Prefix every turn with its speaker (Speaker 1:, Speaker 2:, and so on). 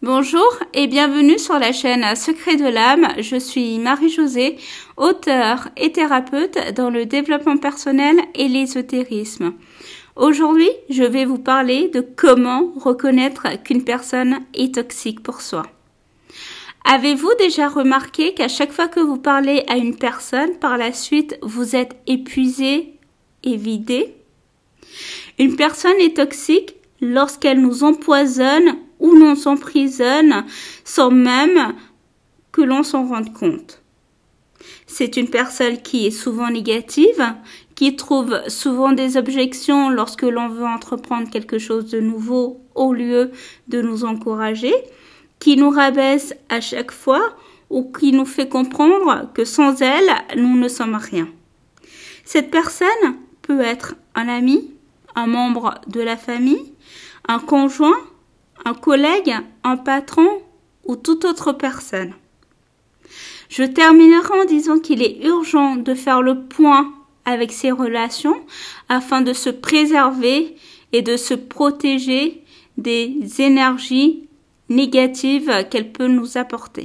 Speaker 1: Bonjour et bienvenue sur la chaîne Secret de l'âme. Je suis Marie-Josée, auteure et thérapeute dans le développement personnel et l'ésotérisme. Aujourd'hui, je vais vous parler de comment reconnaître qu'une personne est toxique pour soi. Avez-vous déjà remarqué qu'à chaque fois que vous parlez à une personne, par la suite, vous êtes épuisé et vidé? Une personne est toxique lorsqu'elle nous empoisonne ou l'on s'emprisonne sans même que l'on s'en rende compte. C'est une personne qui est souvent négative, qui trouve souvent des objections lorsque l'on veut entreprendre quelque chose de nouveau au lieu de nous encourager, qui nous rabaisse à chaque fois ou qui nous fait comprendre que sans elle, nous ne sommes rien. Cette personne peut être un ami, un membre de la famille, un conjoint, un collègue, un patron ou toute autre personne. Je terminerai en disant qu'il est urgent de faire le point avec ses relations afin de se préserver et de se protéger des énergies négatives qu'elle peut nous apporter.